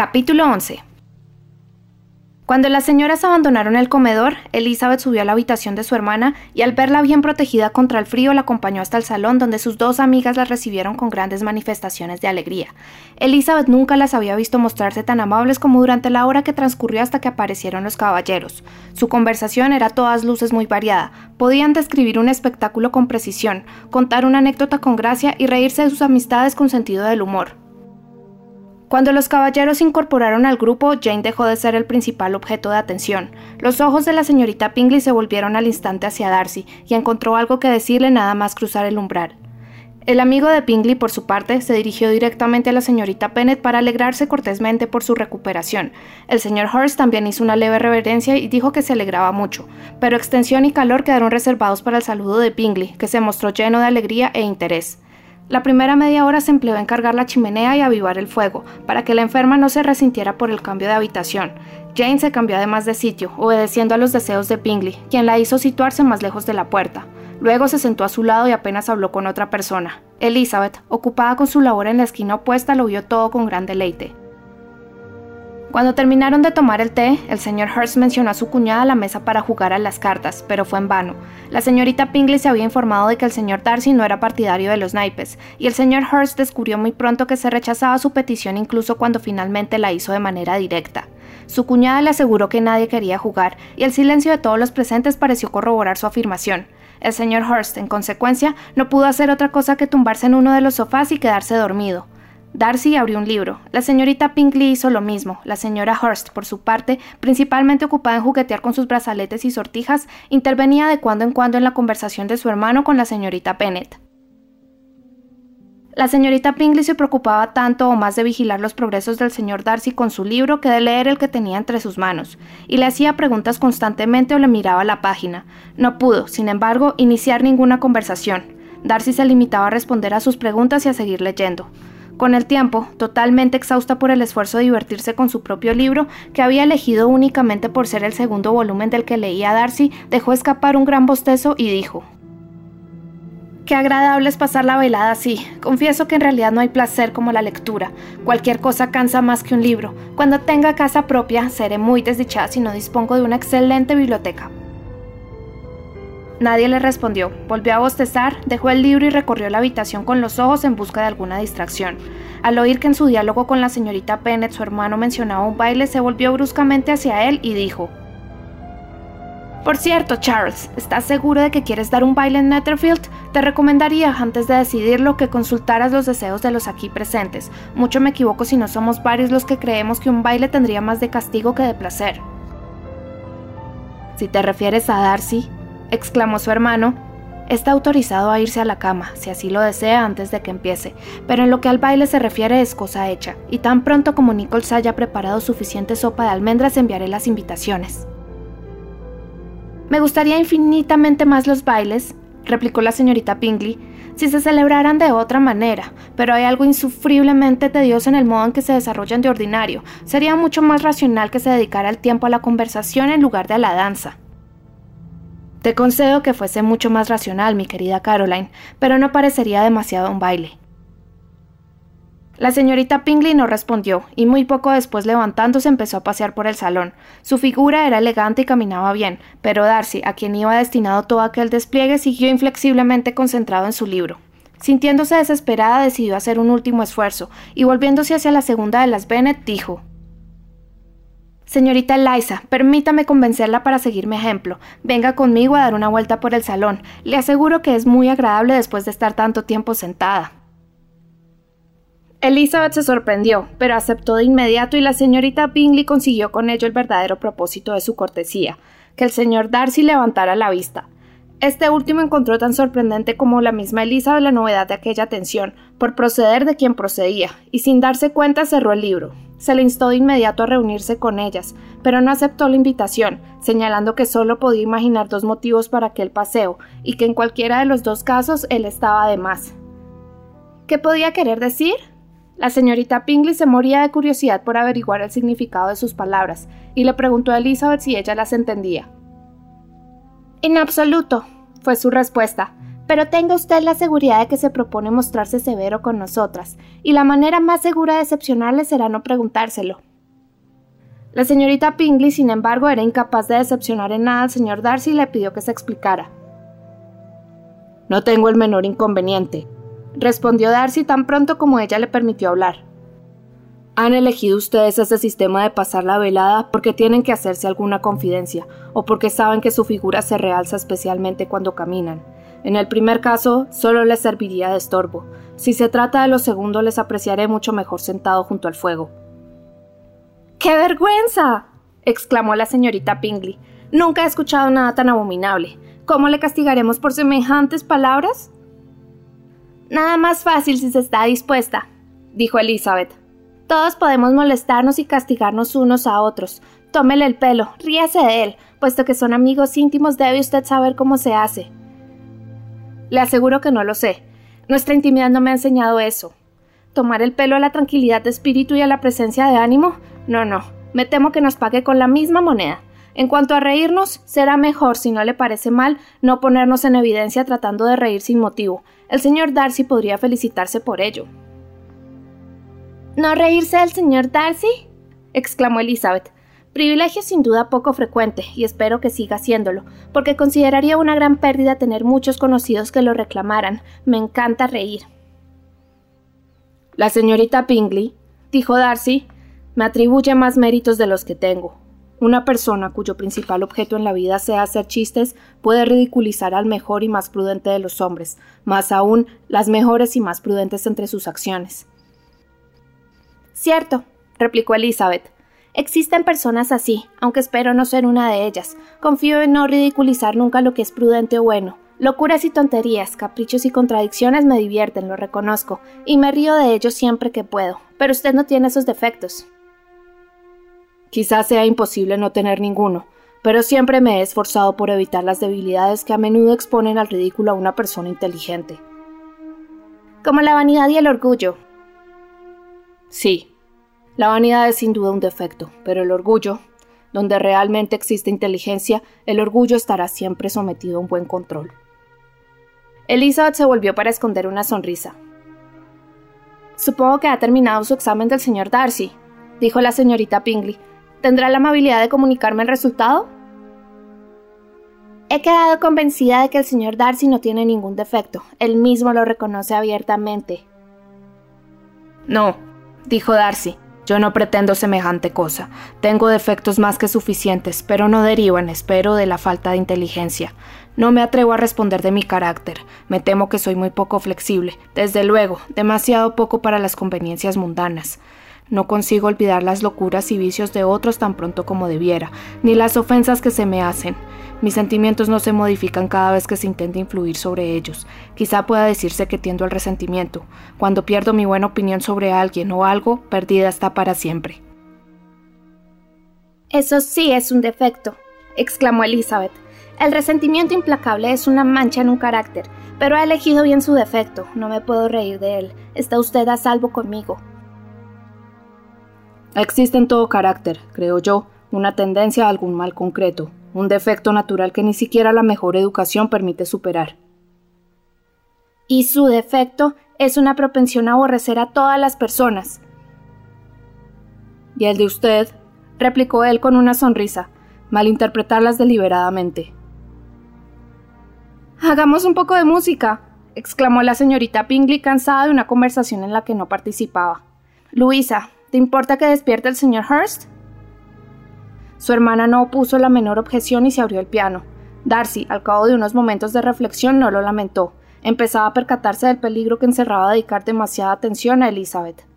Capítulo 11 cuando las señoras abandonaron el comedor, Elizabeth subió a la habitación de su hermana y al verla bien protegida contra el frío la acompañó hasta el salón donde sus dos amigas la recibieron con grandes manifestaciones de alegría. Elizabeth nunca las había visto mostrarse tan amables como durante la hora que transcurrió hasta que aparecieron los caballeros. Su conversación era a todas luces muy variada. Podían describir un espectáculo con precisión, contar una anécdota con gracia y reírse de sus amistades con sentido del humor. Cuando los caballeros se incorporaron al grupo, Jane dejó de ser el principal objeto de atención. Los ojos de la señorita Pingley se volvieron al instante hacia Darcy y encontró algo que decirle nada más cruzar el umbral. El amigo de Pingley, por su parte, se dirigió directamente a la señorita Pennett para alegrarse cortésmente por su recuperación. El señor Hurst también hizo una leve reverencia y dijo que se alegraba mucho, pero extensión y calor quedaron reservados para el saludo de Pingley, que se mostró lleno de alegría e interés. La primera media hora se empleó en cargar la chimenea y avivar el fuego, para que la enferma no se resintiera por el cambio de habitación. Jane se cambió además de sitio, obedeciendo a los deseos de Bingley, quien la hizo situarse más lejos de la puerta. Luego se sentó a su lado y apenas habló con otra persona. Elizabeth, ocupada con su labor en la esquina opuesta, lo vio todo con gran deleite. Cuando terminaron de tomar el té, el señor Hurst mencionó a su cuñada a la mesa para jugar a las cartas, pero fue en vano. La señorita Pingley se había informado de que el señor Darcy no era partidario de los naipes, y el señor Hurst descubrió muy pronto que se rechazaba su petición incluso cuando finalmente la hizo de manera directa. Su cuñada le aseguró que nadie quería jugar, y el silencio de todos los presentes pareció corroborar su afirmación. El señor Hurst, en consecuencia, no pudo hacer otra cosa que tumbarse en uno de los sofás y quedarse dormido. Darcy abrió un libro. La señorita Pinkley hizo lo mismo. La señora Hurst, por su parte, principalmente ocupada en juguetear con sus brazaletes y sortijas, intervenía de cuando en cuando en la conversación de su hermano con la señorita Bennet. La señorita Pinkley se preocupaba tanto o más de vigilar los progresos del señor Darcy con su libro que de leer el que tenía entre sus manos, y le hacía preguntas constantemente o le miraba la página. No pudo, sin embargo, iniciar ninguna conversación. Darcy se limitaba a responder a sus preguntas y a seguir leyendo. Con el tiempo, totalmente exhausta por el esfuerzo de divertirse con su propio libro, que había elegido únicamente por ser el segundo volumen del que leía Darcy, dejó escapar un gran bostezo y dijo Qué agradable es pasar la velada así. Confieso que en realidad no hay placer como la lectura. Cualquier cosa cansa más que un libro. Cuando tenga casa propia, seré muy desdichada si no dispongo de una excelente biblioteca. Nadie le respondió. Volvió a bostezar, dejó el libro y recorrió la habitación con los ojos en busca de alguna distracción. Al oír que en su diálogo con la señorita Pennett su hermano mencionaba un baile, se volvió bruscamente hacia él y dijo: Por cierto, Charles, ¿estás seguro de que quieres dar un baile en Netherfield? Te recomendaría, antes de decidirlo, que consultaras los deseos de los aquí presentes. Mucho me equivoco si no somos varios los que creemos que un baile tendría más de castigo que de placer. Si te refieres a Darcy, exclamó su hermano, está autorizado a irse a la cama, si así lo desea antes de que empiece, pero en lo que al baile se refiere es cosa hecha, y tan pronto como Nichols haya preparado suficiente sopa de almendras enviaré las invitaciones. Me gustaría infinitamente más los bailes, replicó la señorita Pingley, si se celebraran de otra manera, pero hay algo insufriblemente tedioso en el modo en que se desarrollan de ordinario. Sería mucho más racional que se dedicara el tiempo a la conversación en lugar de a la danza. Te concedo que fuese mucho más racional, mi querida Caroline, pero no parecería demasiado un baile. La señorita Pingley no respondió, y muy poco después levantándose empezó a pasear por el salón. Su figura era elegante y caminaba bien, pero Darcy, a quien iba destinado todo aquel despliegue, siguió inflexiblemente concentrado en su libro. Sintiéndose desesperada, decidió hacer un último esfuerzo, y volviéndose hacia la segunda de las Bennet, dijo Señorita Eliza, permítame convencerla para seguir mi ejemplo. Venga conmigo a dar una vuelta por el salón. Le aseguro que es muy agradable después de estar tanto tiempo sentada. Elizabeth se sorprendió, pero aceptó de inmediato y la señorita Bingley consiguió con ello el verdadero propósito de su cortesía, que el señor Darcy levantara la vista. Este último encontró tan sorprendente como la misma Elizabeth la novedad de aquella atención, por proceder de quien procedía, y sin darse cuenta cerró el libro. Se le instó de inmediato a reunirse con ellas, pero no aceptó la invitación, señalando que solo podía imaginar dos motivos para aquel paseo, y que en cualquiera de los dos casos él estaba de más. ¿Qué podía querer decir? La señorita Pingley se moría de curiosidad por averiguar el significado de sus palabras, y le preguntó a Elizabeth si ella las entendía. En absoluto, fue su respuesta pero tenga usted la seguridad de que se propone mostrarse severo con nosotras, y la manera más segura de decepcionarle será no preguntárselo. La señorita Pingley, sin embargo, era incapaz de decepcionar en nada al señor Darcy y le pidió que se explicara. No tengo el menor inconveniente, respondió Darcy tan pronto como ella le permitió hablar. Han elegido ustedes ese sistema de pasar la velada porque tienen que hacerse alguna confidencia o porque saben que su figura se realza especialmente cuando caminan. En el primer caso, solo les serviría de estorbo. Si se trata de lo segundo, les apreciaré mucho mejor sentado junto al fuego. ¡Qué vergüenza! exclamó la señorita Pingley. Nunca he escuchado nada tan abominable. ¿Cómo le castigaremos por semejantes palabras? Nada más fácil si se está dispuesta, dijo Elizabeth. Todos podemos molestarnos y castigarnos unos a otros. Tómele el pelo, ríase de él, puesto que son amigos íntimos debe usted saber cómo se hace. Le aseguro que no lo sé. Nuestra intimidad no me ha enseñado eso. ¿Tomar el pelo a la tranquilidad de espíritu y a la presencia de ánimo? No, no. Me temo que nos pague con la misma moneda. En cuanto a reírnos, será mejor, si no le parece mal, no ponernos en evidencia tratando de reír sin motivo. El señor Darcy podría felicitarse por ello. ¿No reírse del señor Darcy? exclamó Elizabeth. Privilegio sin duda poco frecuente, y espero que siga haciéndolo, porque consideraría una gran pérdida tener muchos conocidos que lo reclamaran. Me encanta reír. La señorita Pingley, dijo Darcy, me atribuye más méritos de los que tengo. Una persona cuyo principal objeto en la vida sea hacer chistes puede ridiculizar al mejor y más prudente de los hombres, más aún las mejores y más prudentes entre sus acciones. Cierto, replicó Elizabeth. Existen personas así, aunque espero no ser una de ellas. Confío en no ridiculizar nunca lo que es prudente o bueno. Locuras y tonterías, caprichos y contradicciones me divierten, lo reconozco, y me río de ellos siempre que puedo. Pero usted no tiene esos defectos. Quizás sea imposible no tener ninguno, pero siempre me he esforzado por evitar las debilidades que a menudo exponen al ridículo a una persona inteligente. Como la vanidad y el orgullo. Sí, la vanidad es sin duda un defecto, pero el orgullo, donde realmente existe inteligencia, el orgullo estará siempre sometido a un buen control. Elizabeth se volvió para esconder una sonrisa. Supongo que ha terminado su examen del señor Darcy, dijo la señorita Pingley, ¿Tendrá la amabilidad de comunicarme el resultado? He quedado convencida de que el señor Darcy no tiene ningún defecto. Él mismo lo reconoce abiertamente. No, dijo Darcy. Yo no pretendo semejante cosa. Tengo defectos más que suficientes, pero no derivan, espero, de la falta de inteligencia. No me atrevo a responder de mi carácter. Me temo que soy muy poco flexible. Desde luego, demasiado poco para las conveniencias mundanas. No consigo olvidar las locuras y vicios de otros tan pronto como debiera, ni las ofensas que se me hacen. Mis sentimientos no se modifican cada vez que se intenta influir sobre ellos. Quizá pueda decirse que tiendo al resentimiento. Cuando pierdo mi buena opinión sobre alguien o algo, perdida está para siempre. Eso sí es un defecto, exclamó Elizabeth. El resentimiento implacable es una mancha en un carácter, pero ha elegido bien su defecto. No me puedo reír de él. Está usted a salvo conmigo. Existe en todo carácter, creo yo, una tendencia a algún mal concreto, un defecto natural que ni siquiera la mejor educación permite superar. Y su defecto es una propensión a aborrecer a todas las personas. Y el de usted, replicó él con una sonrisa, malinterpretarlas deliberadamente. Hagamos un poco de música, exclamó la señorita Pingley cansada de una conversación en la que no participaba. Luisa, ¿Te importa que despierte el señor Hurst? Su hermana no opuso la menor objeción y se abrió el piano. Darcy, al cabo de unos momentos de reflexión, no lo lamentó. Empezaba a percatarse del peligro que encerraba dedicar demasiada atención a Elizabeth.